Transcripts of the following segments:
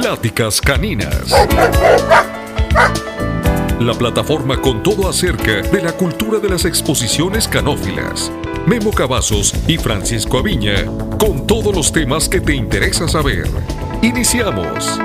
Pláticas Caninas. La plataforma con todo acerca de la cultura de las exposiciones canófilas. Memo Cavazos y Francisco Aviña con todos los temas que te interesa saber. Iniciamos.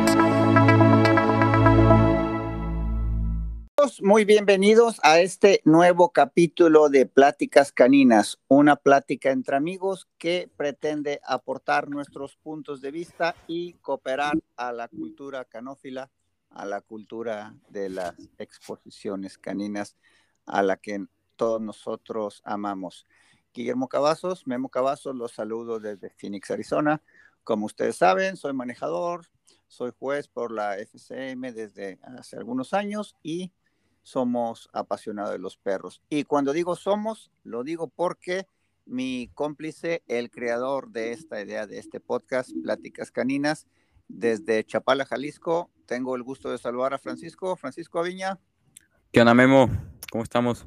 Muy bienvenidos a este nuevo capítulo de Pláticas Caninas, una plática entre amigos que pretende aportar nuestros puntos de vista y cooperar a la cultura canófila, a la cultura de las exposiciones caninas, a la que todos nosotros amamos. Guillermo Cavazos, Memo Cavazos, los saludo desde Phoenix, Arizona. Como ustedes saben, soy manejador, soy juez por la FCM desde hace algunos años y somos apasionados de los perros. Y cuando digo somos, lo digo porque mi cómplice, el creador de esta idea, de este podcast, Pláticas Caninas, desde Chapala, Jalisco, tengo el gusto de saludar a Francisco. Francisco Aviña. ¿Qué onda, Memo? ¿Cómo estamos?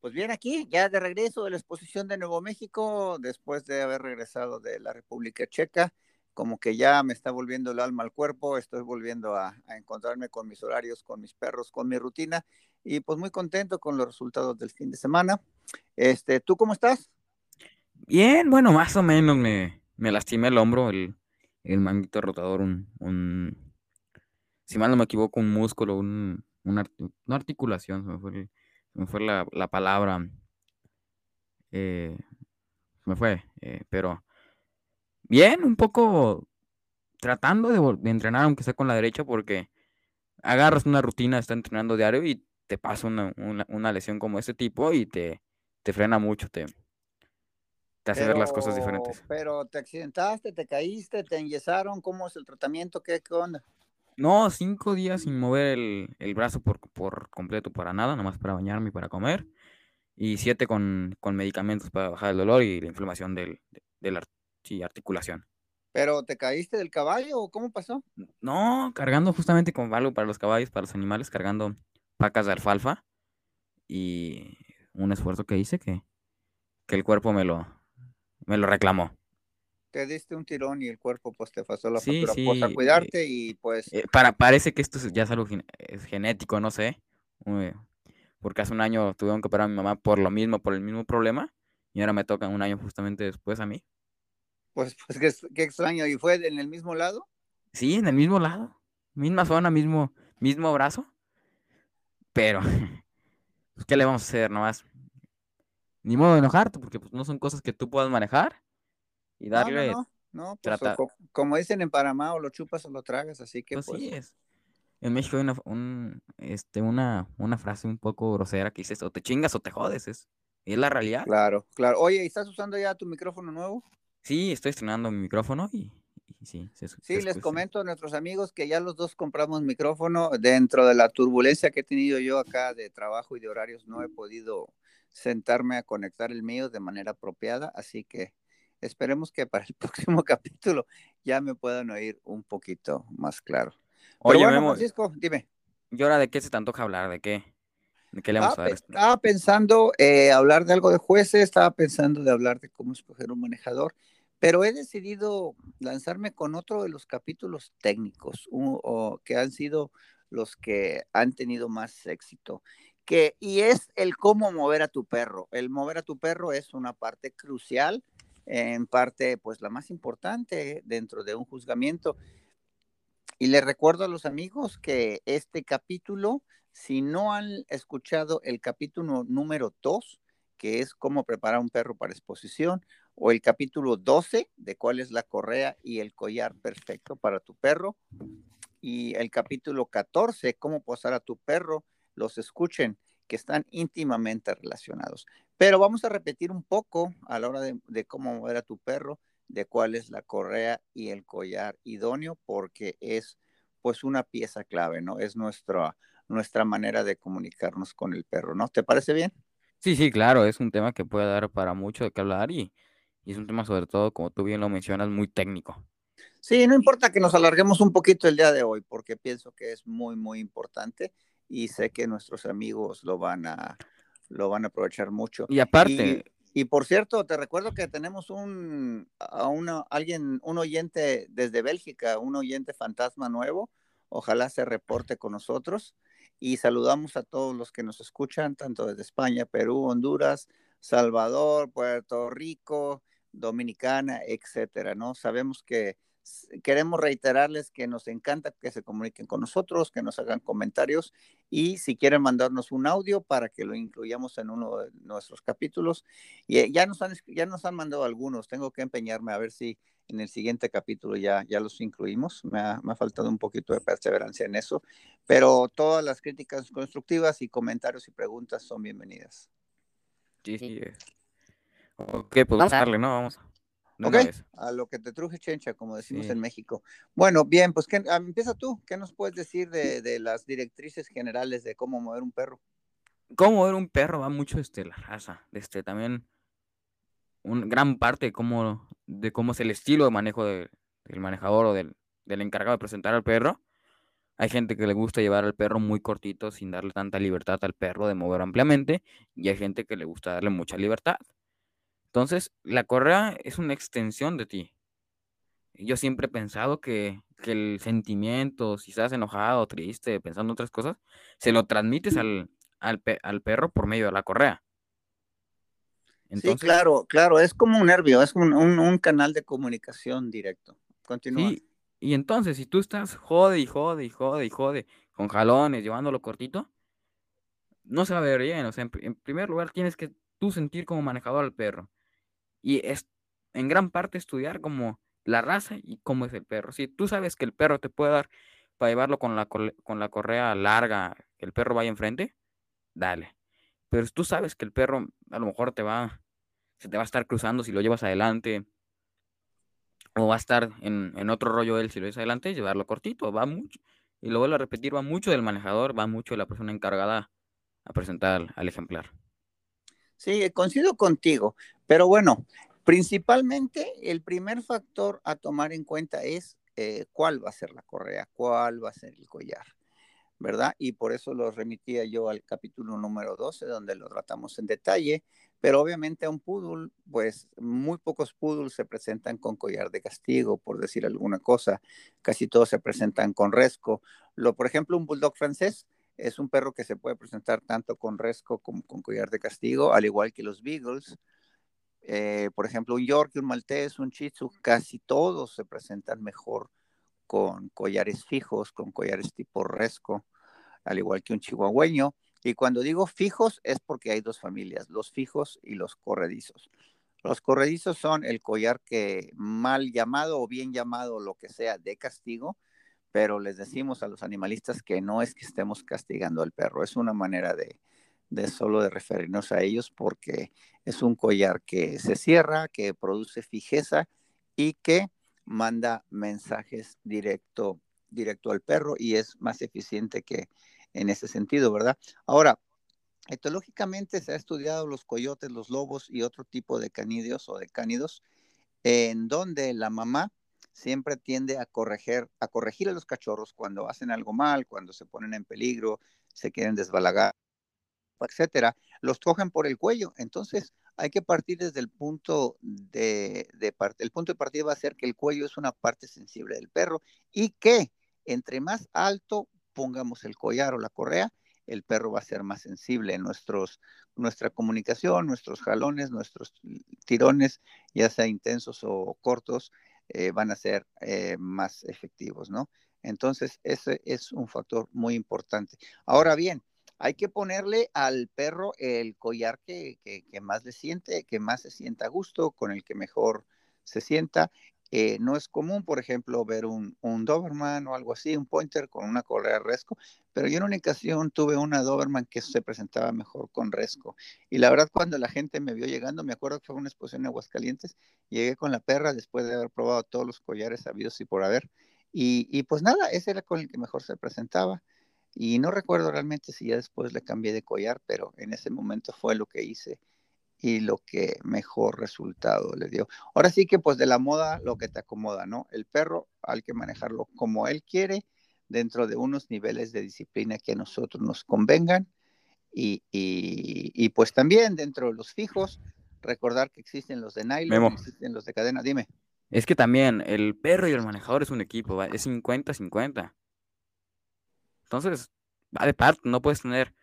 Pues bien, aquí, ya de regreso de la exposición de Nuevo México, después de haber regresado de la República Checa como que ya me está volviendo el alma al cuerpo, estoy volviendo a, encontrarme con mis horarios, con mis perros, con mi rutina y pues muy contento con los resultados del fin de semana. Este, ¿Tú cómo estás? Bien, bueno, más o menos me, me lastimé el hombro, el, el manguito rotador, un, un, si mal no me equivoco, un músculo, un, una, articulación, se me fue, me fue la, la palabra, eh, me fue, eh, pero Bien, un poco tratando de, entrenar, aunque sea con la derecha, porque agarras una rutina, está entrenando diario y te pasa una, lesión como este tipo y te, te frena mucho, te, te hace ver las cosas diferentes. Pero te accidentaste, te caíste, te enyesaron, ¿cómo es el tratamiento? ¿Qué, onda? No, cinco días sin mover el, brazo por, por, completo para nada, nomás para bañarme y para comer. Y siete con, medicamentos para bajar el dolor y la inflamación del, del, y articulación. ¿Pero te caíste del caballo o cómo pasó? No, cargando justamente con algo para los caballos, para los animales, cargando pacas de alfalfa y un esfuerzo que hice que, que el cuerpo me lo, me lo reclamó. Te diste un tirón y el cuerpo pues te pasó la sí, sí, pues, a cuidarte y pues... Eh, para, parece que esto ya es algo es genético, no sé, porque hace un año tuvieron que operar a mi mamá por lo mismo, por el mismo problema, y ahora me toca un año justamente después a mí. Pues, pues qué, extraño. ¿Y fue en el mismo lado? Sí, en el mismo lado. Misma zona, mismo, mismo brazo. Pero, pues, ¿qué le vamos a hacer nomás? Ni modo de enojarte, porque pues, no son cosas que tú puedas manejar y darle. No, no, pues, como dicen en Panamá, o lo chupas o lo tragas, así que. Pues, sí es. En México hay una, este, una, una frase un poco grosera que dices, o te chingas o te jodes, es, es la realidad. Claro, claro. Oye, ¿estás usando ya tu micrófono nuevo? Sí, estoy estrenando mi micrófono y, sí. sí, les comento a nuestros amigos que ya los dos compramos micrófono. Dentro de la turbulencia que he tenido yo acá de trabajo y de horarios, no he podido sentarme a conectar el mío de manera apropiada, así que esperemos que para el próximo capítulo ya me puedan oír un poquito más claro. Oye, Francisco, dime. ¿Y ahora de qué se te antoja hablar? ¿De qué? ¿De qué le vamos a dar? Estaba pensando eh, hablar de algo de jueces, estaba pensando de hablar de cómo escoger un manejador pero he decidido lanzarme con otro de los capítulos técnicos, o, que han sido los que han tenido más éxito. Que, y es el cómo mover a tu perro. El mover a tu perro es una parte crucial, en parte, pues la más importante dentro de un juzgamiento. Y les recuerdo a los amigos que este capítulo, si no han escuchado el capítulo número 2, que es cómo preparar un perro para exposición, o el capítulo 12 de cuál es la correa y el collar perfecto para tu perro, y el capítulo 14, cómo posar a tu perro, los escuchen, que están íntimamente relacionados. Pero vamos a repetir un poco a la hora de, cómo mover a tu perro, de cuál es la correa y el collar idóneo, porque es pues una pieza clave, ¿no? Es nuestra, nuestra manera de comunicarnos con el perro, ¿no? ¿Te parece bien? Sí, sí, claro, es un tema que puede dar para mucho de qué hablar y, y es un tema sobre todo, como tú bien lo mencionas, muy técnico. Sí, no importa que nos alarguemos un poquito el día de hoy, porque pienso que es muy, muy importante y sé que nuestros amigos lo van a, lo van a aprovechar mucho. Y aparte, Y por cierto, te recuerdo que tenemos un, a una, alguien, un oyente desde Bélgica, un oyente fantasma nuevo. Ojalá se reporte con nosotros. Y saludamos a todos los que nos escuchan, tanto desde España, Perú, Honduras, Salvador, Puerto Rico, Dominicana, etcétera, ¿no? Sabemos que queremos reiterarles que nos encanta que se comuniquen con nosotros, que nos hagan comentarios y si quieren mandarnos un audio para que lo incluyamos en uno de nuestros capítulos. Y eh, ya nos han, ya nos han mandado algunos, tengo que empeñarme a ver si en el siguiente capítulo ya, ya los incluimos. Me ha, me ha faltado un poquito de perseverancia en eso, pero todas las críticas constructivas y comentarios y preguntas son bienvenidas. Sí, sí. Ok, pues vamos a darle, ¿no? Vamos. ok, a lo que te truje chencha, como decimos en México. Bueno, bien, pues ¿qué, ah, empieza tú. ¿Qué nos puedes decir de, de, las directrices generales de cómo mover un perro? Cómo mover un perro va mucho este, la raza. Este, también un gran parte de cómo, de cómo es el estilo de manejo de, del manejador o del, del encargado de presentar al perro. Hay gente que le gusta llevar al perro muy cortito sin darle tanta libertad al perro de mover ampliamente y hay gente que le gusta darle mucha libertad. Entonces, la correa es una extensión de ti. Yo siempre he pensado que, el sentimiento, si estás enojado, triste, pensando en otras cosas, se lo transmites al, al, perro por medio de la correa. Sí, claro, claro, es como un nervio, es un, un, canal de comunicación directo. Continúa. y entonces, si tú estás jode y jode y jode y jode con jalones, llevándolo cortito, no se va a ver bien. O sea, en, en primer lugar, tienes que tú sentir como manejador al perro y es en gran parte estudiar como la raza y cómo es el perro. Si tú sabes que el perro te puede dar para llevarlo con la, con la correa larga, que el perro vaya enfrente, dale. Pero tú sabes que el perro a lo mejor te va, se te va a estar cruzando si lo llevas adelante, o va a estar en, en otro rollo él si lo llevas adelante, llevarlo cortito, va mucho. Y lo vuelvo a repetir, va mucho del manejador, va mucho de la persona encargada a presentar al ejemplar. Sí, coincido contigo, pero bueno, principalmente el primer factor a tomar en cuenta es eh, cuál va a ser la correa, cuál va a ser el collar, ¿verdad? Y por eso lo remitía yo al capítulo número 12, donde lo tratamos en detalle, pero obviamente a un poodle, pues muy pocos poodles se presentan con collar de castigo, por decir alguna cosa, casi todos se presentan con resco. Lo, por ejemplo, un bulldog francés, es un perro que se puede presentar tanto con resco como con collar de castigo, al igual que los beagles. Eh, por ejemplo, un York, un Maltés, un Shih casi todos se presentan mejor con collares fijos, con collares tipo resco, al igual que un chihuahueño. Y cuando digo fijos es porque hay dos familias, los fijos y los corredizos. Los corredizos son el collar que mal llamado o bien llamado, lo que sea, de castigo, pero les decimos a los animalistas que no es que estemos castigando al perro, es una manera de, solo de referirnos a ellos porque es un collar que se cierra, que produce fijeza y que manda mensajes directo, directo al perro y es más eficiente que en ese sentido, ¿verdad? Ahora, etológicamente se ha estudiado los coyotes, los lobos y otro tipo de canidios o de cánidos en donde la mamá siempre tiende a corregir, a corregir a los cachorros cuando hacen algo mal, cuando se ponen en peligro, se quieren desbalagar, etcétera, los cogen por el cuello. Entonces, hay que partir desde el punto de, de parte. El punto de partida va a ser que el cuello es una parte sensible del perro y que entre más alto pongamos el collar o la correa, el perro va a ser más sensible. en Nuestros, nuestra comunicación, nuestros jalones, nuestros tirones, ya sea intensos o cortos, eh, van a ser eh, más efectivos, ¿no? Entonces, ese es un factor muy importante. Ahora bien, hay que ponerle al perro el collar que, más le siente, que más se sienta a gusto, con el que mejor se sienta. Eh, no es común, por ejemplo, ver un, Doberman o algo así, un pointer con una correa resco, pero yo en una ocasión tuve una Doberman que se presentaba mejor con resco. Y la verdad, cuando la gente me vio llegando, me acuerdo que fue una exposición en Aguascalientes, llegué con la perra después de haber probado todos los collares habidos y por haber. Y, y pues nada, ese era con el que mejor se presentaba. Y no recuerdo realmente si ya después le cambié de collar, pero en ese momento fue lo que hice y lo que mejor resultado le dio. Ahora sí que pues de la moda lo que te acomoda, ¿no? El perro hay que manejarlo como él quiere, dentro de unos niveles de disciplina que a nosotros nos convengan y, y, y pues también dentro de los fijos recordar que existen los de nylon, existen los de cadena. Dime. Es que también el perro y el manejador es un equipo, es 50-50. Entonces, va de parte, no puedes tener,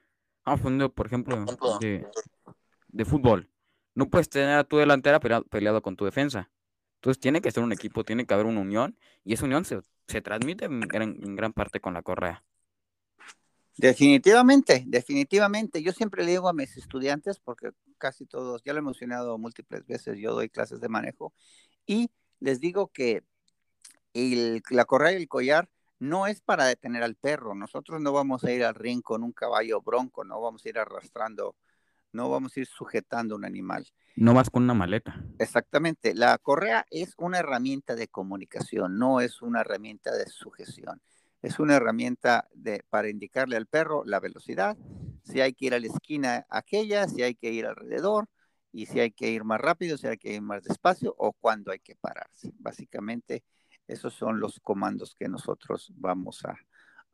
vamos poniendo, por ejemplo, de, de, fútbol. No puedes tener a tu delantera peleado, con tu defensa. Entonces tiene que ser un equipo, tiene que haber una unión, y esa unión se, se transmite en gran, en gran parte con la correa. Definitivamente, definitivamente. Yo siempre le digo a mis estudiantes, porque casi todos, ya lo he mencionado múltiples veces, yo doy clases de manejo, y les digo que el, la correa y el collar no es para detener al perro. Nosotros no vamos a ir al ring con un caballo bronco, no vamos a ir arrastrando, no vamos a ir sujetando un animal. No vas con una maleta. Exactamente. La correa es una herramienta de comunicación, no es una herramienta de sujeción. Es una herramienta de, para indicarle al perro la velocidad, si hay que ir a la esquina aquella, si hay que ir alrededor, y si hay que ir más rápido, si hay que ir más despacio o cuándo hay que pararse. Básicamente, esos son los comandos que nosotros vamos a,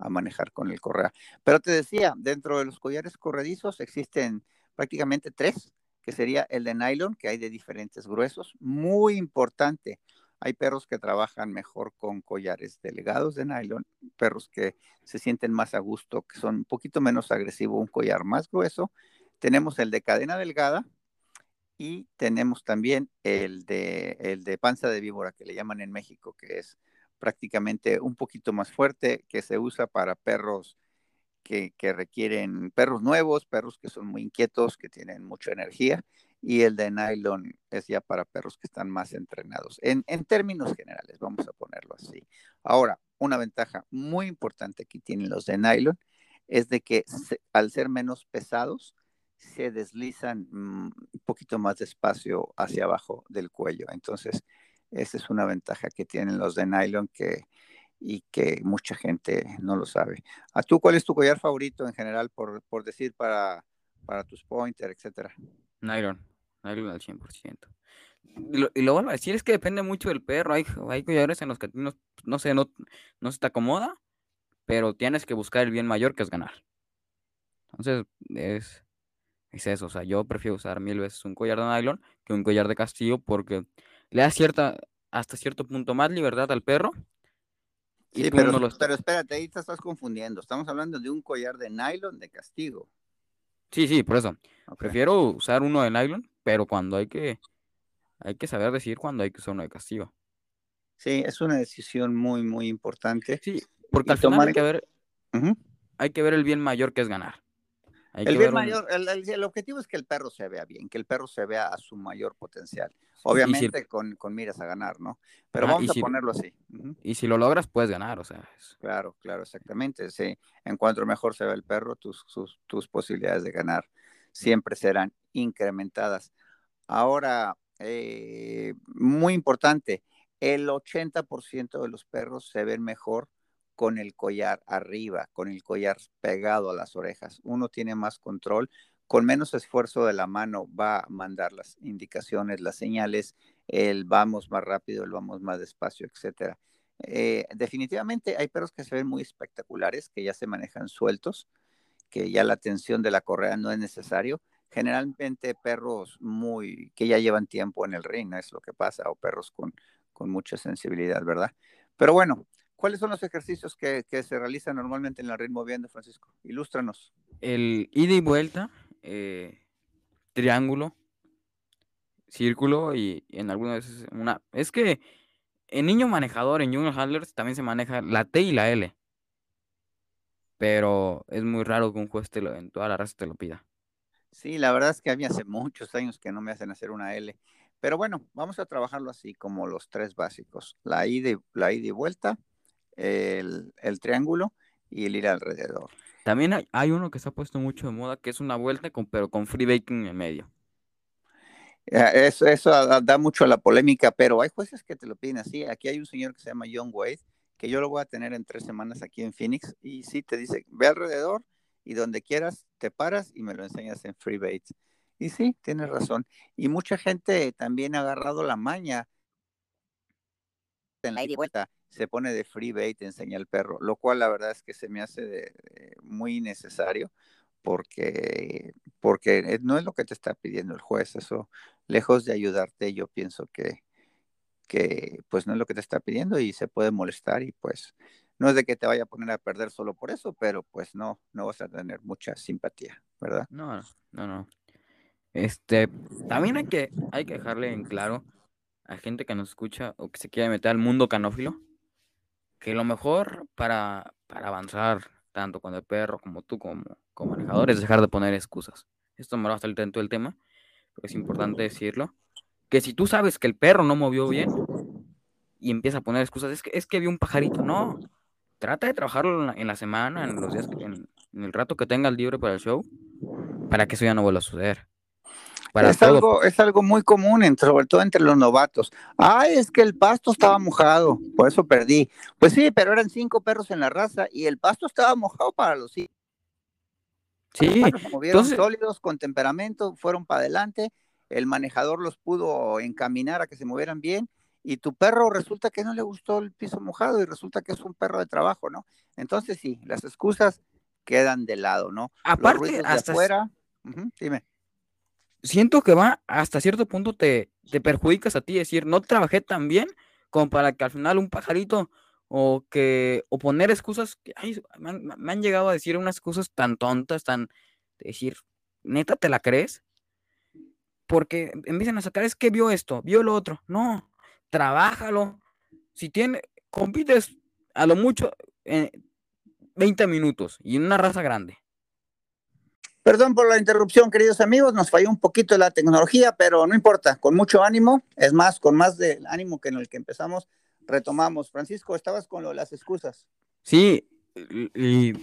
manejar con el correa. Pero te decía, dentro de los collares corredizos existen prácticamente tres, que sería el de nylon, que hay de diferentes gruesos. Muy importante, hay perros que trabajan mejor con collares delgados de nylon, perros que se sienten más a gusto, que son un poquito menos agresivos, un collar más grueso. Tenemos el de cadena delgada, y tenemos también el de, el de panza de víbora, que le llaman en México, que es prácticamente un poquito más fuerte, que se usa para perros que, requieren, perros nuevos, perros que son muy inquietos, que tienen mucha energía, y el de nylon es ya para perros que están más entrenados. En, en términos generales, vamos a ponerlo así. Ahora, una ventaja muy importante que tienen los de nylon es de que al ser menos pesados, se deslizan mm, un poquito más despacio hacia abajo del cuello. Entonces, esa es una ventaja que tienen los de nylon que, y que mucha gente no lo sabe. ¿A tú cuál es tu collar favorito en general, por, por decir, para, para tus pointer, etcétera? Nylon, nylon al 100%. Y lo, y lo decir es que depende mucho del perro. Hay, hay collares en los que no, no sé, no, no se te acomoda, pero tienes que buscar el bien mayor que es ganar. Entonces, es, es eso, o sea, yo prefiero usar mil veces un collar de nylon que un collar de castillo porque le da cierta, hasta cierto punto más libertad al perro. Sí, pero, pero espérate, ahí te estás confundiendo. Estamos hablando de un collar de nylon de castigo. Sí, sí, por eso. Prefiero usar uno de nylon, pero cuando hay que, hay que saber decir cuando hay que usar uno de castigo. Sí, es una decisión muy, muy importante. Sí, porque al final hay que ver, hay que ver el bien mayor que es ganar el bien mayor, el, objetivo es que el perro se vea bien, que el perro se vea a su mayor potencial. Obviamente con, con, miras a ganar, ¿no? Pero vamos a ponerlo así. Y si lo logras, puedes ganar, o sea. Claro, claro, exactamente. Sí. En cuanto mejor se ve el perro, tus, tus posibilidades de ganar siempre serán incrementadas. Ahora, eh, muy importante, el 80% de los perros se ven mejor con el collar arriba, con el collar pegado a las orejas. Uno tiene más control, con menos esfuerzo de la mano va a mandar las indicaciones, las señales, el vamos más rápido, el vamos más despacio, etcétera. Eh, definitivamente hay perros que se ven muy espectaculares, que ya se manejan sueltos, que ya la tensión de la correa no es necesario. Generalmente perros muy que ya llevan tiempo en el ring, es lo que pasa, o perros con, con mucha sensibilidad, ¿verdad? Pero bueno, ¿Cuáles son los ejercicios que, se realizan normalmente en la ritmo viendo, Francisco? Ilústranos. El ida y vuelta, eh, triángulo, círculo y, en algunas veces una... Es que en niño manejador, en junior handlers, también se maneja la T y la L. Pero es muy raro que un juez te lo, en toda la raza te lo pida. Sí, la verdad es que a mí hace muchos años que no me hacen hacer una L. Pero bueno, vamos a trabajarlo así como los tres básicos. La ida la ida y vuelta, el, triángulo y el ir alrededor. También hay, uno que se ha puesto mucho de moda, que es una vuelta, con, pero con free baking en medio. Eso, eso da mucho a la polémica, pero hay jueces que te lo piden así. Aquí hay un señor que se llama John Wade, que yo lo voy a tener en tres semanas aquí en Phoenix, y sí te dice, ve alrededor y donde quieras te paras y me lo enseñas en free bait. Y sí, tienes razón. Y mucha gente también ha agarrado la maña en la vuelta se pone de free bait, enseña al perro, lo cual la verdad es que se me hace muy necesario porque, porque no es lo que te está pidiendo el juez, eso, lejos de ayudarte, yo pienso que, que pues no es lo que te está pidiendo y se puede molestar y pues no es de que te vaya a poner a perder solo por eso, pero pues no, no vas a tener mucha simpatía, ¿verdad? No, no, no. Este, también hay que, hay que dejarle en claro a gente que nos escucha o que se quiere meter al mundo canófilo, que lo mejor para, para avanzar, tanto con el perro como tú como, como manejador, es dejar de poner excusas. Esto me va a salir dentro del tema, pero es importante decirlo. Que si tú sabes que el perro no movió bien y empieza a poner excusas, es que, es que vi un pajarito, no trata de trabajarlo en la, semana, en los días, en, el rato que tengas libre para el show, para que eso ya no vuelva a suceder. Es, algo, es algo muy común, sobre todo entre los novatos. Ay, es que el pasto estaba mojado, por eso perdí. Pues sí, pero eran cinco perros en la raza y el pasto estaba mojado para los Sí, sí. se movieron sólidos, con temperamento, fueron para adelante. El manejador los pudo encaminar a que se movieran bien y tu perro resulta que no le gustó el piso mojado y resulta que es un perro de trabajo, ¿no? Entonces sí, las excusas quedan de lado, ¿no? Aparte, hasta afuera, dime. Siento que va hasta cierto punto te, te perjudicas a ti, decir, no trabajé tan bien como para que al final un pajarito o que o poner excusas que me, han, llegado a decir unas excusas tan tontas, tan decir, neta, ¿te la crees? Porque empiezan a sacar, es que vio esto, vio lo otro. No, trabájalo. Si tiene, compites a lo mucho en 20 minutos y en una raza grande. Perdón por la interrupción, queridos amigos, nos falló un poquito la tecnología, pero no importa, con mucho ánimo, es más, con más de ánimo que en el que empezamos, retomamos. Francisco, estabas con lo, las excusas. Sí, y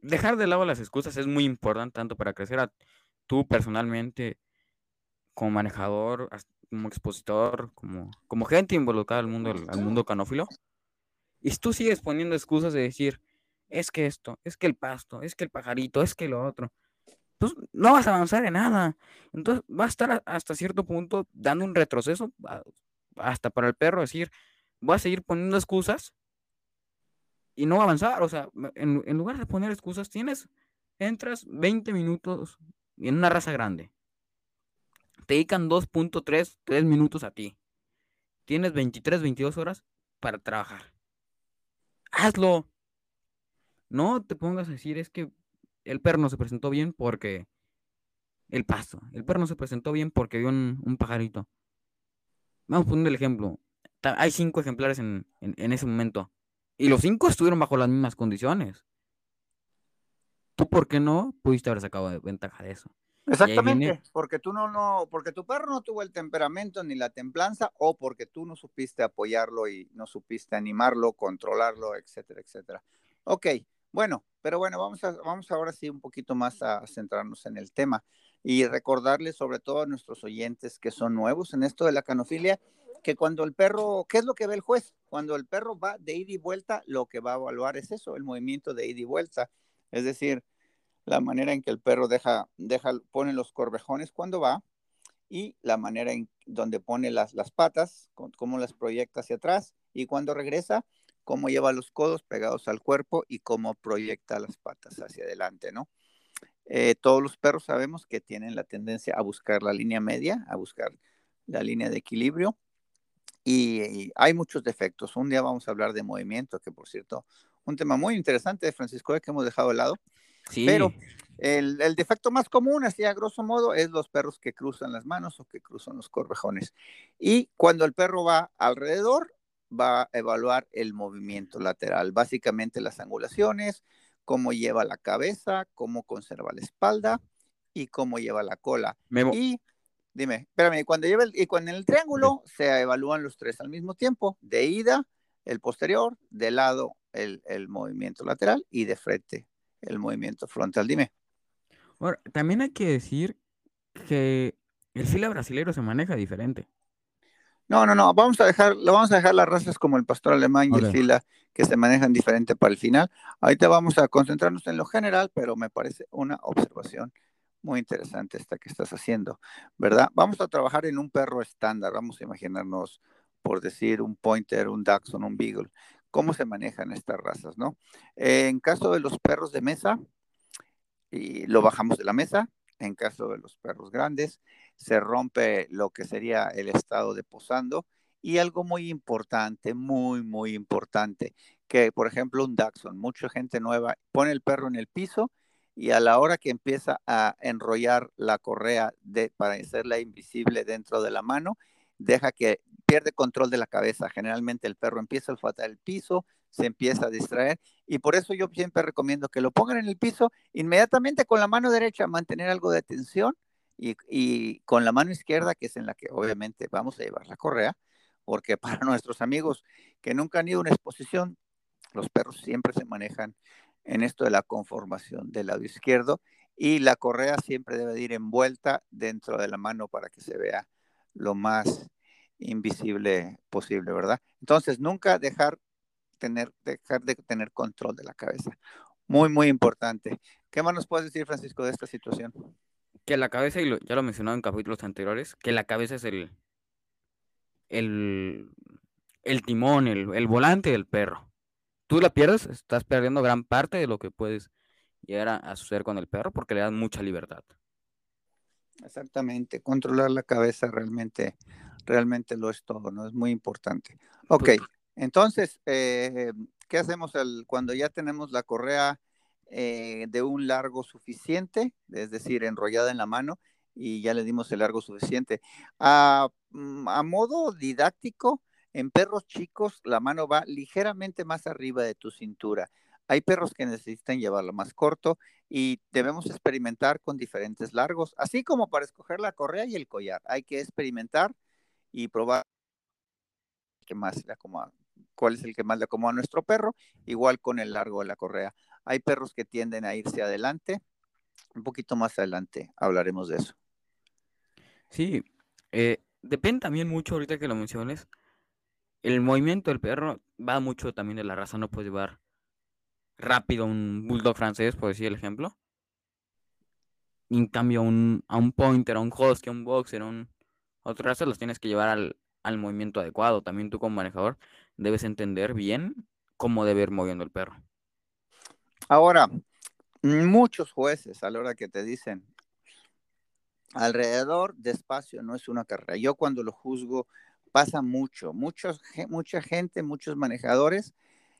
dejar de lado las excusas es muy importante, tanto para crecer a tú personalmente como manejador, como expositor, como, como gente involucrada al mundo, al mundo canófilo. Y tú sigues poniendo excusas de decir, es que esto, es que el pasto, es que el pajarito, es que lo otro. Pues no vas a avanzar en nada. Entonces va a estar hasta cierto punto dando un retroceso, hasta para el perro, decir, voy a seguir poniendo excusas y no avanzar. O sea, en, en lugar de poner excusas, tienes, entras 20 minutos en una raza grande te dedican 2.3, 3 minutos a ti. Tienes 23, 22 horas para trabajar. Hazlo. No te pongas a decir, es que el perro no se presentó bien porque el paso. El perro no se presentó bien porque vio un, pajarito. Vamos poner el ejemplo. Hay cinco ejemplares en, en, ese momento. Y los cinco estuvieron bajo las mismas condiciones. ¿Tú por qué no pudiste haber sacado ventaja de eso? Exactamente, porque tú no, no, porque tu perro no tuvo el temperamento ni la templanza, o porque tú no supiste apoyarlo y no supiste animarlo, controlarlo, etcétera, etcétera. Ok, bueno, pero bueno, vamos, a, vamos ahora sí un poquito más a centrarnos en el tema y recordarles sobre todo a nuestros oyentes que son nuevos en esto de la canofilia, que cuando el perro, ¿qué es lo que ve el juez? Cuando el perro va de ida y vuelta, lo que va a evaluar es eso, el movimiento de ida y vuelta. Es decir, la manera en que el perro deja, deja, pone los corvejones cuando va y la manera en donde pone las, las patas, cómo las proyecta hacia atrás y cuando regresa, cómo lleva los codos pegados al cuerpo y cómo proyecta las patas hacia adelante, ¿no? Eh, todos los perros sabemos que tienen la tendencia a buscar la línea media, a buscar la línea de equilibrio y, y hay muchos defectos. Un día vamos a hablar de movimiento, que por cierto, un tema muy interesante de Francisco que hemos dejado de lado pero el, defecto más común, así a grosso modo, es los perros que cruzan las manos o que cruzan los corvejones. Y cuando el perro va alrededor, va a evaluar el movimiento lateral, básicamente las angulaciones, cómo lleva la cabeza, cómo conserva la espalda y cómo lleva la cola. Y dime, espérame, cuando lleva el, y cuando en el triángulo se evalúan los tres al mismo tiempo, de ida, el posterior, de lado, el, el movimiento lateral y de frente, el movimiento frontal. Dime. Ahora, también hay que decir que el fila brasileño se maneja diferente. No, no, no, vamos a dejar, lo vamos a dejar las razas como el pastor alemán y el fila que se manejan diferente para el final. Ahorita vamos a concentrarnos en lo general, pero me parece una observación muy interesante esta que estás haciendo, ¿verdad? Vamos a trabajar en un perro estándar, vamos a imaginarnos, por decir, un pointer, un dachshund, un beagle cómo se manejan estas razas, ¿no? en caso de los perros de mesa, y lo bajamos de la mesa. En caso de los perros grandes, se rompe lo que sería el estado de posando. Y algo muy importante, muy, muy importante, que por ejemplo un Dachshund, mucha gente nueva pone el perro en el piso y a la hora que empieza a enrollar la correa de, para hacerla invisible dentro de la mano, deja que pierde control de la cabeza. Generalmente el perro empieza a olfatar el piso, se empieza a distraer y por eso yo siempre recomiendo que lo pongan en el piso inmediatamente con la mano derecha, mantener algo de tensión y, y con la mano izquierda, que es en la que obviamente vamos a llevar la correa, porque para nuestros amigos que nunca han ido a una exposición, los perros siempre se manejan en esto de la conformación del lado izquierdo y la correa siempre debe ir envuelta dentro de la mano para que se vea lo más invisible posible, ¿verdad? Entonces, nunca dejar, tener, dejar de tener control de la cabeza. Muy, muy importante. ¿Qué más nos puedes decir, Francisco, de esta situación? Que la cabeza, y ya lo he mencionado en capítulos anteriores, que la cabeza es el, el, el timón, el, el volante del perro tú la pierdes, estás perdiendo gran parte de lo que puedes llegar a, suceder con el perro porque le das mucha libertad. Exactamente, controlar la cabeza realmente, realmente lo es todo, ¿no? Es muy importante. Ok, entonces, eh, ¿qué hacemos cuando ya tenemos la correa eh, de un largo suficiente, es decir, enrollada en la mano, y ya le dimos el largo suficiente? a mm, modo didáctico, en perros chicos, la mano va ligeramente más arriba de tu cintura. Hay perros que necesitan llevarlo más corto y debemos experimentar con diferentes largos, así como para escoger la correa y el collar. Hay que experimentar y probar qué más le cuál es el que más le acomoda a nuestro perro, igual con el largo de la correa. Hay perros que tienden a irse adelante, un poquito más adelante hablaremos de eso. Sí, eh, depende también mucho ahorita que lo menciones el movimiento del perro va mucho también de la raza. No puede llevar rápido un bulldog francés, por decir el ejemplo. en cambio, un, a un pointer, a un husky, a un boxer, a un, otra raza los tienes que llevar al, al movimiento adecuado. También tú como manejador debes entender bien cómo debe ir moviendo el perro. Ahora, muchos jueces a la hora que te dicen alrededor de espacio no es una carrera. Yo cuando lo juzgo pasa mucho, mucha gente, muchos manejadores,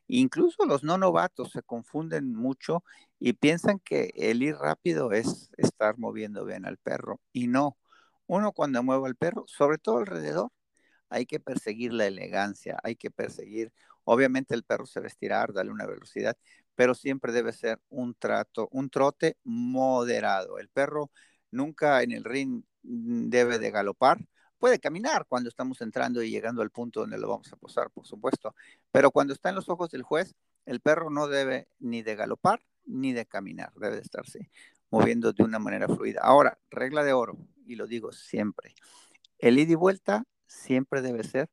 incluso los no novatos se confunden mucho y piensan que el ir rápido es estar moviendo bien al perro. Y no, uno cuando mueve al perro, sobre todo alrededor, hay que perseguir la elegancia, hay que perseguir, obviamente el perro se estirar, darle una velocidad, pero siempre debe ser un trato, un trote moderado. El perro nunca en el ring debe de galopar, puede caminar cuando estamos entrando y llegando al punto donde lo vamos a posar, por supuesto. Pero cuando está en los ojos del juez, el perro no debe ni de galopar ni de caminar, debe de estarse moviendo de una manera fluida. Ahora, regla de oro, y lo digo siempre, el ida y vuelta siempre debe ser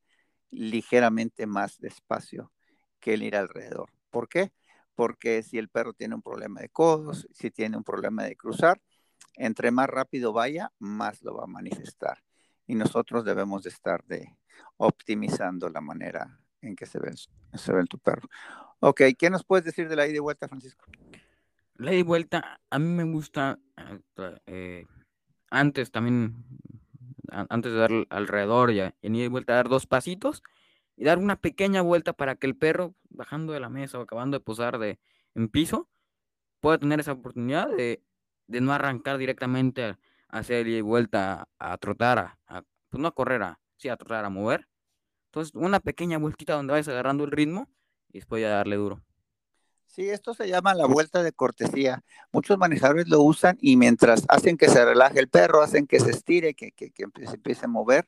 ligeramente más despacio que el ir alrededor. ¿Por qué? Porque si el perro tiene un problema de codos, si tiene un problema de cruzar, entre más rápido vaya, más lo va a manifestar y nosotros debemos de estar de optimizando la manera en que se ve, se ve tu perro. Ok, ¿qué nos puedes decir de la ida y vuelta, Francisco? La ida y vuelta, a mí me gusta, eh, antes también, antes de dar alrededor ya, en ida y vuelta, dar dos pasitos y dar una pequeña vuelta para que el perro, bajando de la mesa o acabando de posar de, en piso, pueda tener esa oportunidad de, de no arrancar directamente a, hacer y vuelta a, trotar, a, pues no a correr, a, sí, a trotar, a mover. Entonces, una pequeña vueltita donde vayas agarrando el ritmo y después ya darle duro. Sí, esto se llama la vuelta de cortesía. Muchos manejadores lo usan y mientras hacen que se relaje el perro, hacen que se estire, que, que, que empiece a mover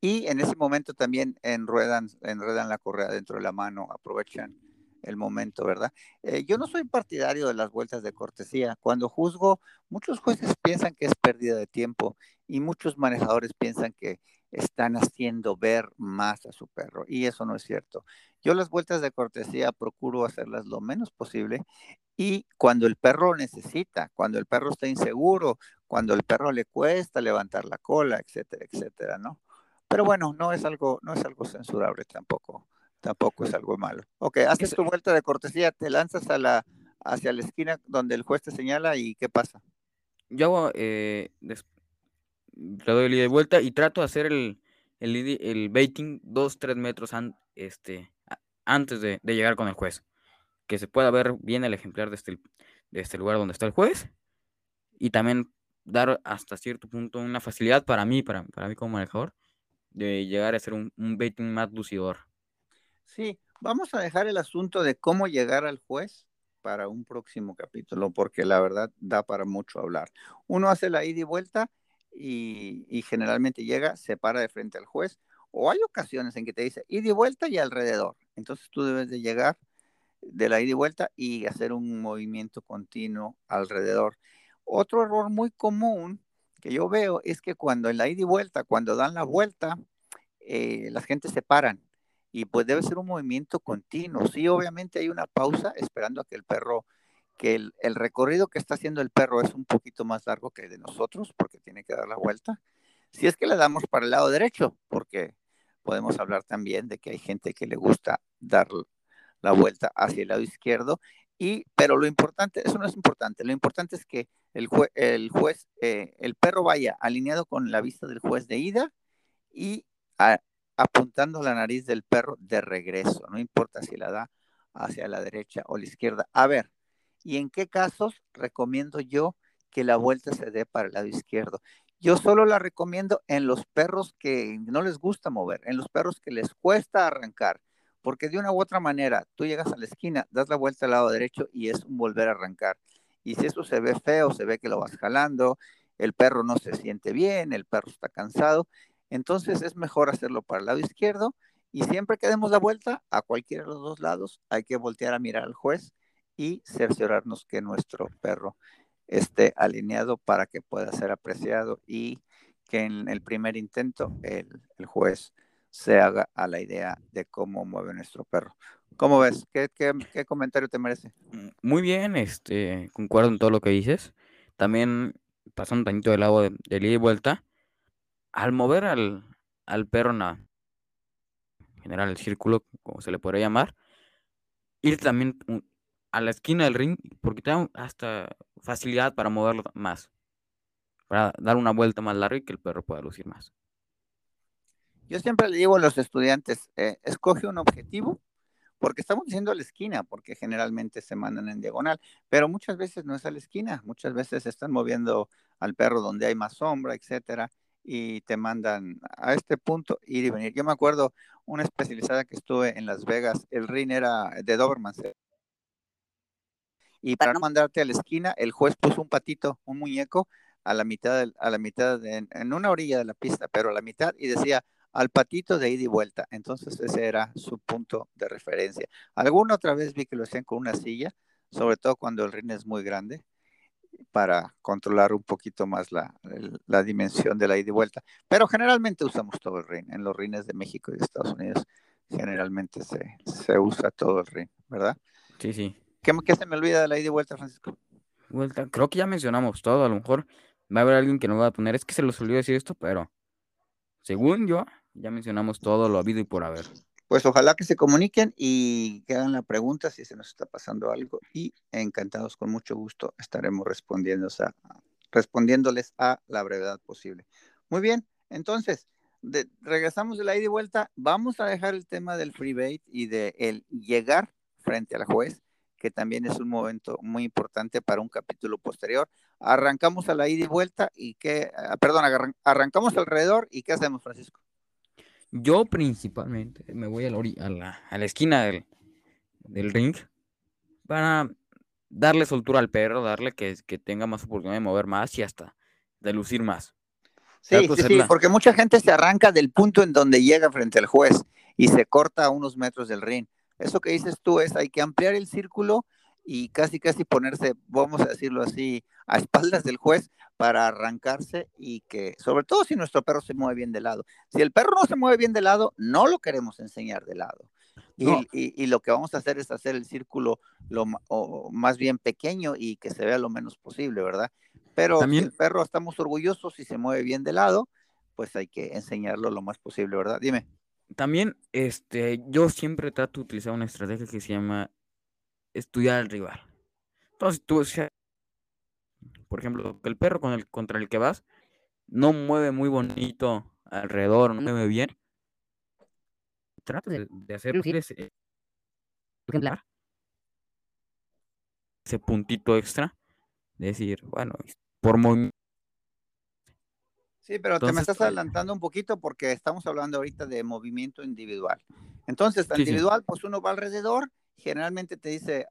y en ese momento también enredan, enredan la correa dentro de la mano, aprovechan el momento, ¿verdad? Eh, yo no soy partidario de las vueltas de cortesía. Cuando juzgo, muchos jueces piensan que es pérdida de tiempo y muchos manejadores piensan que están haciendo ver más a su perro y eso no es cierto. Yo las vueltas de cortesía procuro hacerlas lo menos posible y cuando el perro necesita, cuando el perro está inseguro, cuando el perro le cuesta levantar la cola, etcétera, etcétera, ¿no? Pero bueno, no es algo, no es algo censurable tampoco tampoco es algo malo. Ok, haces tu vuelta de cortesía, te lanzas a la, hacia la esquina donde el juez te señala y qué pasa. Yo hago, eh, le doy el ida y vuelta y trato de hacer el, el, el baiting dos, tres metros an- este, antes de, llegar con el juez. Que se pueda ver bien el ejemplar de este, de este lugar donde está el juez. Y también dar hasta cierto punto una facilidad para mí, para, para mí como manejador, de llegar a ser un, un baiting más lucidor. Sí, vamos a dejar el asunto de cómo llegar al juez para un próximo capítulo, porque la verdad da para mucho hablar. Uno hace la ida y vuelta y, generalmente llega, se para de frente al juez, o hay ocasiones en que te dice ida y vuelta y alrededor. Entonces tú debes de llegar de la ida y vuelta y hacer un movimiento continuo alrededor. Otro error muy común que yo veo es que cuando en la ida y vuelta, cuando dan la vuelta, eh, las gentes se paran y pues debe ser un movimiento continuo. Sí, obviamente hay una pausa esperando a que el perro, que el, recorrido que está haciendo el perro es un poquito más largo que el de nosotros porque tiene que dar la vuelta. Si es que le damos para el lado derecho, porque podemos hablar también de que hay gente que le gusta dar la vuelta hacia el lado izquierdo. Y, pero lo importante, eso no es importante, lo importante es que el, jue, el juez, eh, el perro vaya alineado con la vista del juez de ida y apuntando la nariz del perro de regreso, no importa si la da hacia la derecha o la izquierda. A ver, ¿y en qué casos recomiendo yo que la vuelta se dé para el lado izquierdo? Yo solo la recomiendo en los perros que no les gusta mover, en los perros que les cuesta arrancar, porque de una u otra manera tú llegas a la esquina, das la vuelta al lado derecho y es un volver a arrancar. Y si eso se ve feo, se ve que lo vas jalando, el perro no se siente bien, el perro está cansado, entonces es mejor hacerlo para el lado izquierdo y siempre que demos la vuelta a cualquiera de los dos lados, hay que voltear a mirar al juez y cerciorarnos que nuestro perro esté alineado para que pueda ser apreciado y que en el primer intento el, el juez se haga a la idea de cómo mueve nuestro perro. ¿Cómo ves? ¿Qué, qué, comentario te merece? Muy bien, este, concuerdo en todo lo que dices. También pasando un tantito del lado de, de ida y vuelta, al mover al, al perro en general el círculo, como se le podría llamar, ir también a la esquina del ring, porque te da hasta facilidad para moverlo más, para dar una vuelta más larga y que el perro pueda lucir más. Yo siempre le digo a los estudiantes, eh, escoge un objetivo, porque estamos diciendo a la esquina, porque generalmente se mandan en diagonal, pero muchas veces no es a la esquina, muchas veces están moviendo al perro donde hay más sombra, etcétera, y te mandan a este punto ir y venir. Yo me acuerdo una especializada que estuve en Las Vegas, el ring era de Doberman. Y para no mandarte a la esquina, el juez puso un patito, un muñeco, a la mitad, de, a la mitad de, en una orilla de la pista, pero a la mitad, y decía al patito de ida y vuelta. Entonces ese era su punto de referencia. Alguna otra vez vi que lo hacían con una silla, sobre todo cuando el ring es muy grande para controlar un poquito más la, la, dimensión de la ida y vuelta. Pero generalmente usamos todo el ring. En los rines de México y de Estados Unidos generalmente se, se usa todo el ring, ¿verdad? Sí, sí. ¿Qué, ¿Qué, se me olvida de la ida y vuelta, Francisco? Vuelta. Creo que ya mencionamos todo. A lo mejor va a haber alguien que no va a poner. Es que se los olvidó decir esto, pero según yo, ya mencionamos todo lo habido y por haber. Pues ojalá que se comuniquen y que hagan la pregunta si se nos está pasando algo y encantados con mucho gusto estaremos respondiendo a, respondiéndoles a la brevedad posible. Muy bien, entonces de, regresamos de la ida y vuelta. Vamos a dejar el tema del free bait y de el llegar frente al juez, que también es un momento muy importante para un capítulo posterior. Arrancamos a la ida y vuelta y que, perdón, arrancamos alrededor y ¿qué hacemos, Francisco? Yo principalmente me voy a la, a la, a la esquina del, del, ring para darle soltura al perro, darle que, que, tenga más oportunidad de mover más y hasta de lucir más. Sí, sí, sí, porque mucha gente se arranca del punto en donde llega frente al juez y se corta a unos metros del ring. Eso que dices tú es, hay que ampliar el círculo y casi, casi ponerse, vamos a decirlo así, a espaldas del juez para arrancarse y que, sobre todo si nuestro perro se mueve bien de lado. Si el perro no se mueve bien de lado, no lo queremos enseñar de lado. No. Y, y, y, lo que vamos a hacer es hacer el círculo lo o más bien pequeño y que se vea lo menos posible, ¿verdad? Pero También... si el perro estamos orgullosos y se mueve bien de lado, pues hay que enseñarlo lo más posible, ¿verdad? Dime. También, este, yo siempre trato de utilizar una estrategia que se llama estudiar al rival. Entonces tú, por ejemplo, que el perro con el, contra el que vas no mueve muy bonito alrededor, no mueve bien. Trata de, hacer ese, ese puntito extra. De decir, bueno, por movimiento Sí, pero te me estás adelantando un poquito porque estamos hablando ahorita de movimiento individual. Entonces, individual, pues uno va alrededor, generalmente te dice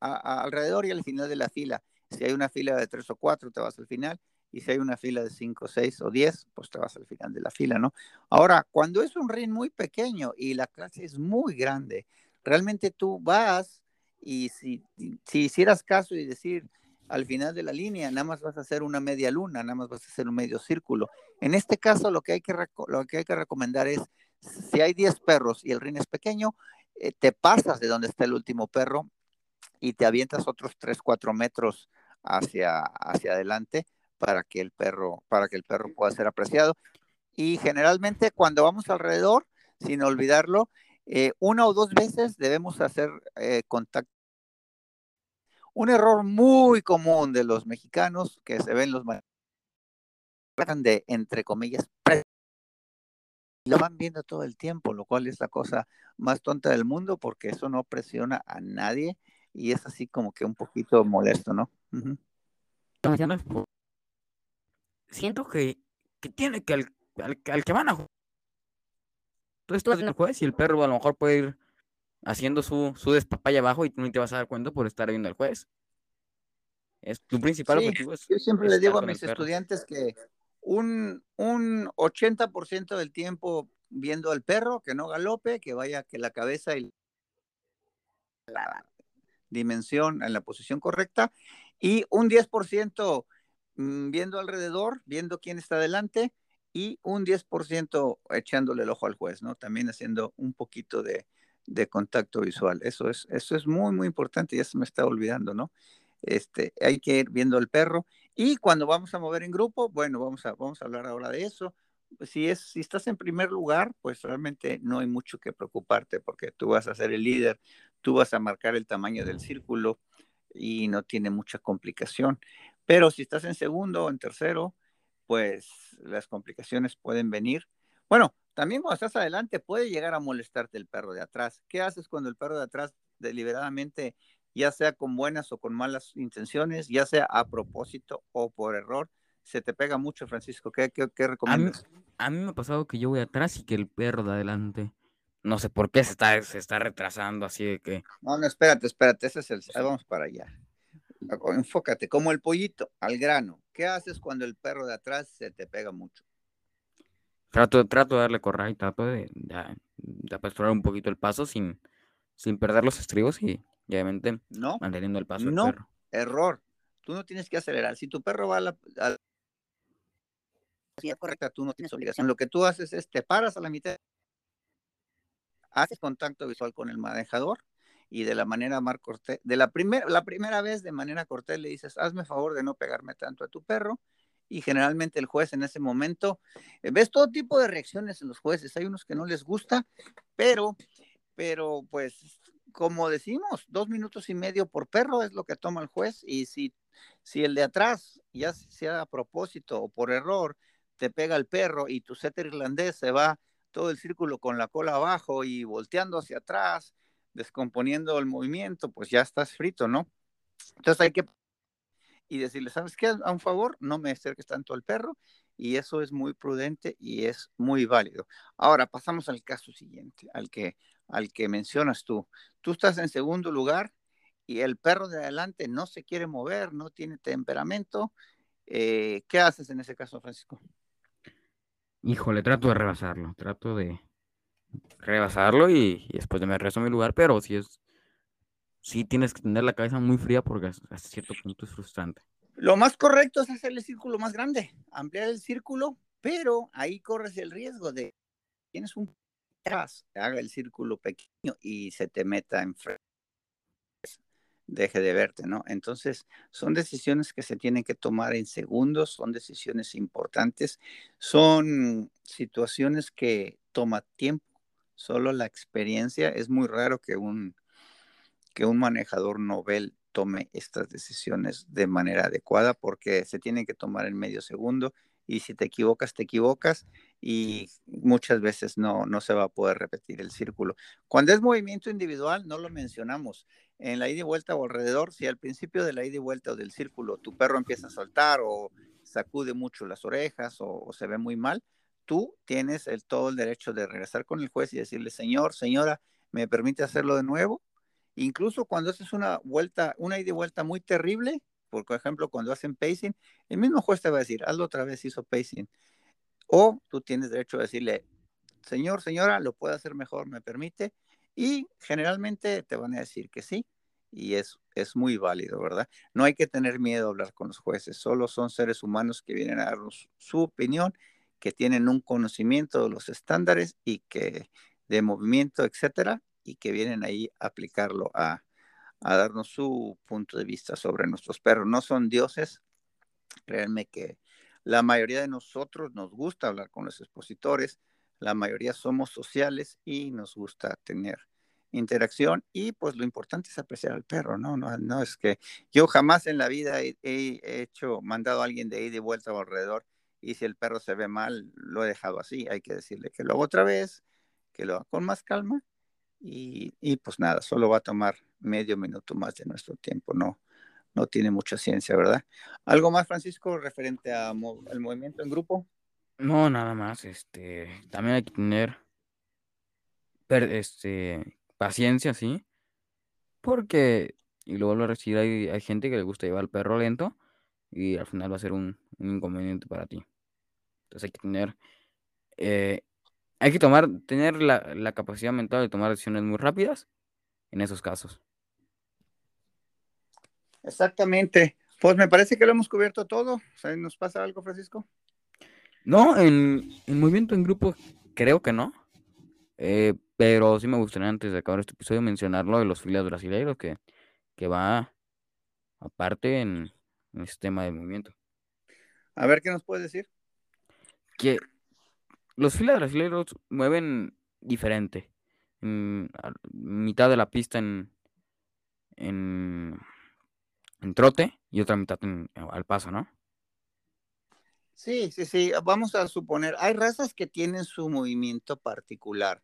alrededor y al final de la fila. Si hay una fila de tres o cuatro, te vas al final. Y si hay una fila de cinco, seis o diez, pues te vas al final de la fila, ¿no? Ahora, cuando es un ring muy pequeño y la clase es muy grande, realmente tú vas y si, si hicieras caso y decir, al final de la línea, nada más vas a hacer una media luna, nada más vas a hacer un medio círculo. En este caso, lo que hay que, lo que, hay que recomendar es, si hay 10 perros y el rin es pequeño, eh, te pasas de donde está el último perro y te avientas otros 3, 4 metros hacia, hacia adelante para que el perro, para que el perro pueda ser apreciado. Y generalmente cuando vamos alrededor, sin olvidarlo, eh, una o dos veces debemos hacer eh, contacto un error muy común de los mexicanos que se ven los tratan de, entre comillas, lo van viendo todo el tiempo, lo cual es la cosa más tonta del mundo porque eso no presiona a nadie y es así como que un poquito molesto, ¿no? Siento que, que tiene que al, al, que van a jugar. Entonces tú el juez y el perro a lo mejor puede ir haciendo su, su despapaya abajo y tú no te vas a dar cuenta por estar viendo al juez. Es tu principal objetivo. yo siempre le digo a mis estudiantes que un, un 80% del tiempo viendo al perro, que no galope, que vaya, que la cabeza y la dimensión en la posición correcta, y un 10% mm, viendo alrededor, viendo quién está delante, y un 10% echándole el ojo al juez, ¿no? También haciendo un poquito de, de contacto visual. Eso es, eso es muy, muy importante, ya se me está olvidando, ¿no? Este, hay que ir viendo el perro. Y cuando vamos a mover en grupo, bueno, vamos a, vamos a hablar ahora de eso. Si, es, si estás en primer lugar, pues realmente no hay mucho que preocuparte porque tú vas a ser el líder, tú vas a marcar el tamaño del círculo y no tiene mucha complicación. Pero si estás en segundo o en tercero, pues las complicaciones pueden venir. Bueno, también cuando estás adelante puede llegar a molestarte el perro de atrás. ¿Qué haces cuando el perro de atrás deliberadamente, ya sea con buenas o con malas intenciones, ya sea a propósito o por error, se te pega mucho, Francisco? ¿Qué, qué, recomiendas? A mí, me ha pasado que yo voy atrás y que el perro de adelante, no sé por qué se está, se está retrasando así de que... No, no, espérate, espérate, ese es el... Vamos para allá. Enfócate, como el pollito, al grano. ¿Qué haces cuando el perro de atrás se te pega mucho? Trato, trato de darle correa y trato de, de, apresurar un poquito el paso sin, sin perder los estribos y, obviamente no, manteniendo el paso del no, error. Tú no tienes que acelerar. Si tu perro va a la, a correcta, tú no tienes obligación. Lo que tú haces es te paras a la mitad, haces contacto visual con el manejador y de la manera más cortés, de la, primera la primera vez de manera cortés le dices, hazme favor de no pegarme tanto a tu perro y generalmente el juez en ese momento, eh, ves todo tipo de reacciones en los jueces, hay unos que no les gusta, pero, pero pues como decimos, dos minutos y medio por perro es lo que toma el juez y si, si el de atrás, ya sea a propósito o por error, te pega el perro y tu setter irlandés se va todo el círculo con la cola abajo y volteando hacia atrás, descomponiendo el movimiento, pues ya estás frito, ¿no? Entonces hay que y decirle, ¿sabes qué? A un favor, no me acerques tanto al perro y eso es muy prudente y es muy válido. Ahora pasamos al caso siguiente, al que, al que mencionas tú. Tú estás en segundo lugar y el perro de adelante no se quiere mover, no tiene temperamento. Eh, ¿Qué haces en ese caso, Francisco? Híjole, trato de rebasarlo, trato de rebasarlo y, después de me rezo mi lugar, pero si es sí tienes que tener la cabeza muy fría porque hasta cierto punto es frustrante. Lo más correcto es hacer el círculo más grande, ampliar el círculo, pero ahí corres el riesgo de tienes un haga el círculo pequeño y se te meta en frente deje de verte, ¿no? Entonces, son decisiones que se tienen que tomar en segundos, son decisiones importantes, son situaciones que toma tiempo, solo la experiencia, es muy raro que un que un manejador novel tome estas decisiones de manera adecuada porque se tienen que tomar en medio segundo y si te equivocas, te equivocas y muchas veces no, no se va a poder repetir el círculo. Cuando es movimiento individual, no lo mencionamos. En la ida y vuelta o alrededor, si al principio de la ida y vuelta o del círculo tu perro empieza a saltar o sacude mucho las orejas o, se ve muy mal, tú tienes el, todo el derecho de regresar con el juez y decirle, señor, señora, ¿me permite hacerlo de nuevo? Incluso cuando haces una vuelta, una ida y vuelta muy terrible, por ejemplo, cuando hacen pacing, el mismo juez te va a decir, hazlo otra vez, hizo pacing. O tú tienes derecho a decirle, señor, señora, lo puede hacer mejor, me permite. Y generalmente te van a decir que sí. Y es, es muy válido, ¿verdad? No hay que tener miedo a hablar con los jueces, solo son seres humanos que vienen a darnos su opinión, que tienen un conocimiento de los estándares y que de movimiento, etcétera, y que vienen ahí a aplicarlo a, a darnos su punto de vista sobre nuestros perros. No son dioses, créanme que la mayoría de nosotros nos gusta hablar con los expositores, la mayoría somos sociales y nos gusta tener interacción y pues lo importante es apreciar al perro, ¿no? No, no es que yo jamás en la vida he, hecho, mandado a alguien de ahí de vuelta o alrededor y si el perro se ve mal, lo he dejado así, hay que decirle que lo haga otra vez, que lo haga con más calma y, pues nada, solo va a tomar medio minuto más de nuestro tiempo, no, no tiene mucha ciencia, ¿verdad? ¿Algo más, Francisco, referente al movimiento en grupo? No, nada más, este, también hay que tener este, paciencia, ¿sí? Porque, y lo decir, hay, hay gente que le gusta llevar al perro lento y al final va a ser un, inconveniente para ti. Entonces hay que tener, eh, hay que tomar, tener la, la capacidad mental de tomar decisiones muy rápidas en esos casos. Exactamente. Pues me parece que lo hemos cubierto todo. ¿Nos pasa algo, Francisco? No, en, movimiento en grupo creo que no. Eh, pero sí me gustaría antes de acabar este episodio mencionarlo de los filias brasileiros que, que va aparte en, en este tema de movimiento. A ver, ¿qué nos puedes decir? Que los filas brasileños mueven diferente. En, mitad de la pista en, en en trote y otra mitad al paso, ¿no? Sí, sí, sí. Vamos a suponer, hay razas que tienen su movimiento particular.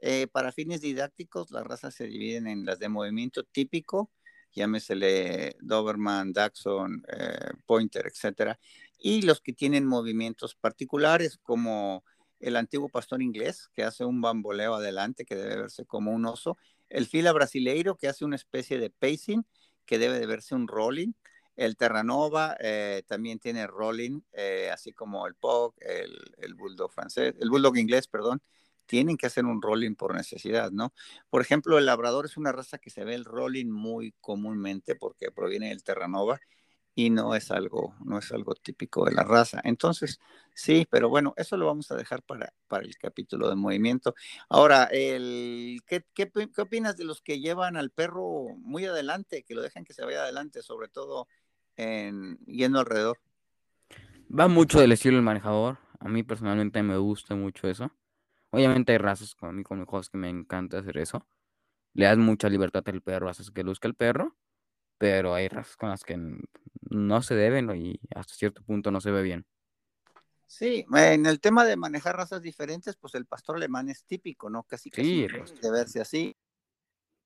Eh, para fines didácticos, las razas se dividen en las de movimiento típico, llámesele Doberman, Dachshund, eh, Pointer, etcétera, y los que tienen movimientos particulares, como el antiguo pastor inglés, que hace un bamboleo adelante, que debe verse como un oso, el fila brasileiro, que hace una especie de pacing, que debe de verse un rolling. El Terranova eh, también tiene rolling, eh, así como el Pug, el, el, Bulldog francés, el Bulldog inglés, perdón, tienen que hacer un rolling por necesidad, ¿no? Por ejemplo, el Labrador es una raza que se ve el rolling muy comúnmente porque proviene del Terranova y no es algo, no es algo típico de la raza. Entonces, sí, pero bueno, eso lo vamos a dejar para, para el capítulo de movimiento. Ahora, el, ¿qué, qué, qué opinas de los que llevan al perro muy adelante, que lo dejan que se vaya adelante, sobre todo en, yendo alrededor? Va mucho del estilo del manejador. A mí personalmente me gusta mucho eso. Obviamente hay razas a mí, hijos, que me encanta hacer eso. Le das mucha libertad al perro, haces que luzca el perro pero hay razas con las que no se deben y hasta cierto punto no se ve bien. Sí, en el tema de manejar razas diferentes, pues el pastor alemán es típico, ¿no? Casi que sí, de verse así,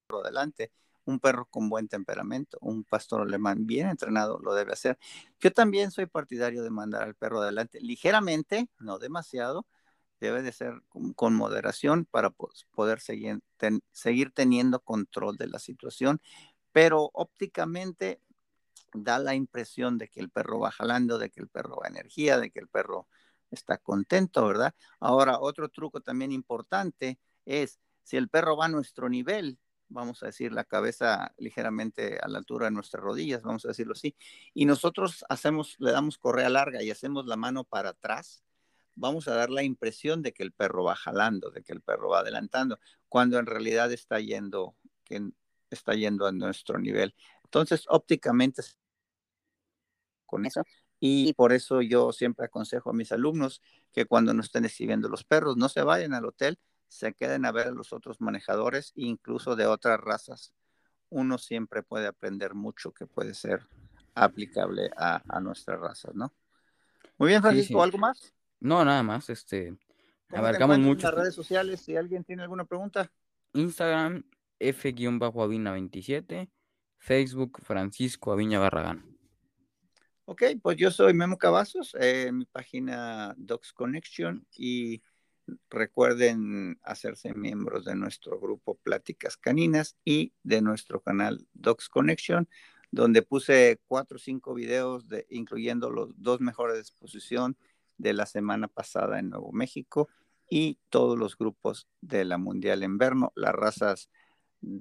por adelante. Un perro con buen temperamento, un pastor alemán bien entrenado lo debe hacer. Yo también soy partidario de mandar al perro adelante, ligeramente, no demasiado, debe de ser con, moderación para poder seguir, seguir teniendo control de la situación pero ópticamente da la impresión de que el perro va jalando, de que el perro va energía, de que el perro está contento, ¿verdad? Ahora, otro truco también importante es si el perro va a nuestro nivel, vamos a decir, la cabeza ligeramente a la altura de nuestras rodillas, vamos a decirlo así, y nosotros hacemos, le damos correa larga y hacemos la mano para atrás, vamos a dar la impresión de que el perro va jalando, de que el perro va adelantando, cuando en realidad está yendo, que está yendo a nuestro nivel. Entonces, ópticamente con eso. Y por eso yo siempre aconsejo a mis alumnos que cuando no estén exhibiendo los perros, no se vayan al hotel, se queden a ver a los otros manejadores, incluso de otras razas uno siempre puede aprender mucho que puede ser aplicable a, a nuestras razas, ¿no? Muy bien, Francisco, ¿algo más? No, nada más, este, abarcamos mucho. En las redes sociales, si alguien tiene alguna pregunta. Instagram, F-Aviña27, Facebook, Francisco Aviña Barragán. Ok, pues yo soy Memo Cavazos, en mi página Docs Connection y recuerden hacerse miembros de nuestro grupo Pláticas Caninas y de nuestro canal Docs Connection, donde puse cuatro o cinco videos, de, incluyendo los dos mejores de exposición de la semana pasada en Nuevo México y todos los grupos de la Mundial Inverno. Las razas,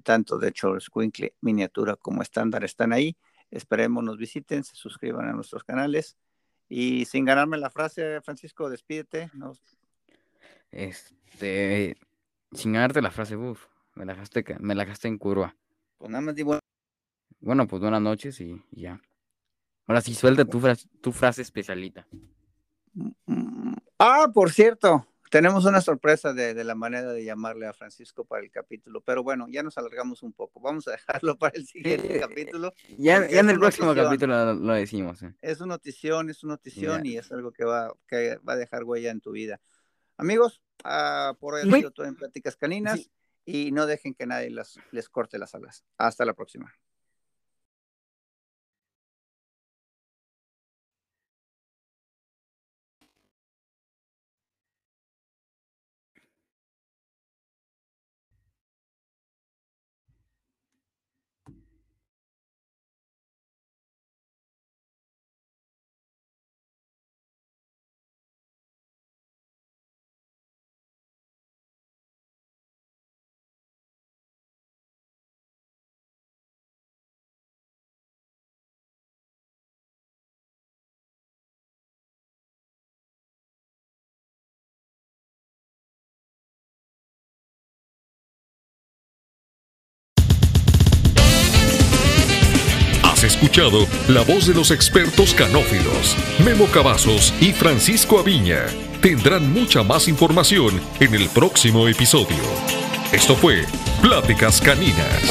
tanto de Charles Quinkle, miniatura como estándar, están ahí. Esperemos nos visiten, se suscriban a nuestros canales. Y sin ganarme la frase, Francisco, despídete. Este, sin ganarte la frase, uff, me la gasté, me la gasté en curva. Pues nada más di bueno. pues buenas noches y, ya. Ahora sí, suelta tu, frase, tu frase especialita. Mm, mm, ah, por cierto, tenemos una sorpresa de, la manera de llamarle a Francisco para el capítulo, pero bueno, ya nos alargamos un poco. Vamos a dejarlo para el siguiente capítulo. Ya, en el próximo capítulo lo, decimos. Eh. Es una notición, es una notición y es algo que va, que va a dejar huella en tu vida. Amigos, uh, por hoy ha sido todo en Pláticas Caninas y no dejen que nadie les corte las alas. Hasta la próxima. La voz de los expertos canófilos, Memo Cavazos y Francisco Aviña. Tendrán mucha más información en el próximo episodio. Esto fue Pláticas Caninas.